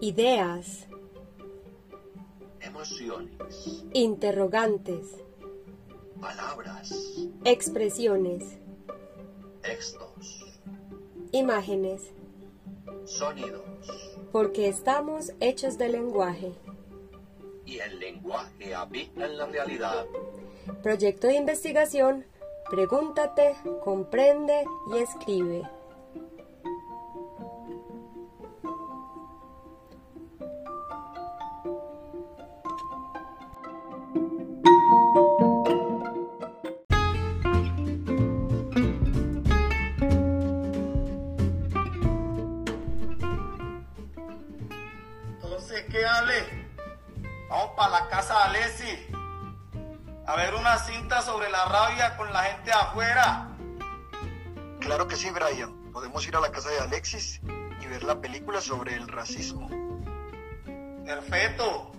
ideas, emociones, interrogantes, palabras, expresiones, textos, imágenes, sonidos. porque estamos hechos de lenguaje. Y el lenguaje habita en la realidad. Proyecto de investigación, pregúntate, comprende y escribe. Entonces, ¿qué, Ale? Vamos para la casa de Alessi. A ver una cinta sobre la rabia con la gente afuera. Claro que sí, Brian. Podemos ir a la casa de Alexis y ver la película sobre el racismo. Perfecto.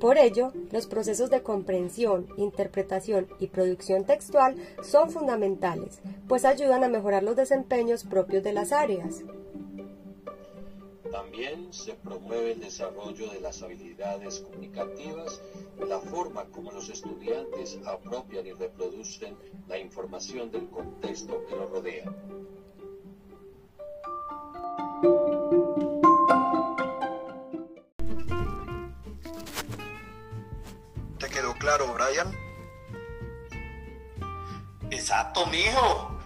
Por ello, los procesos de comprensión, interpretación y producción textual son fundamentales, pues ayudan a mejorar los desempeños propios de las áreas. También se promueve el desarrollo de las habilidades comunicativas, la forma como los estudiantes apropian y reproducen la información del contexto que los rodea. Quedó claro, Brian? Exacto, mijo.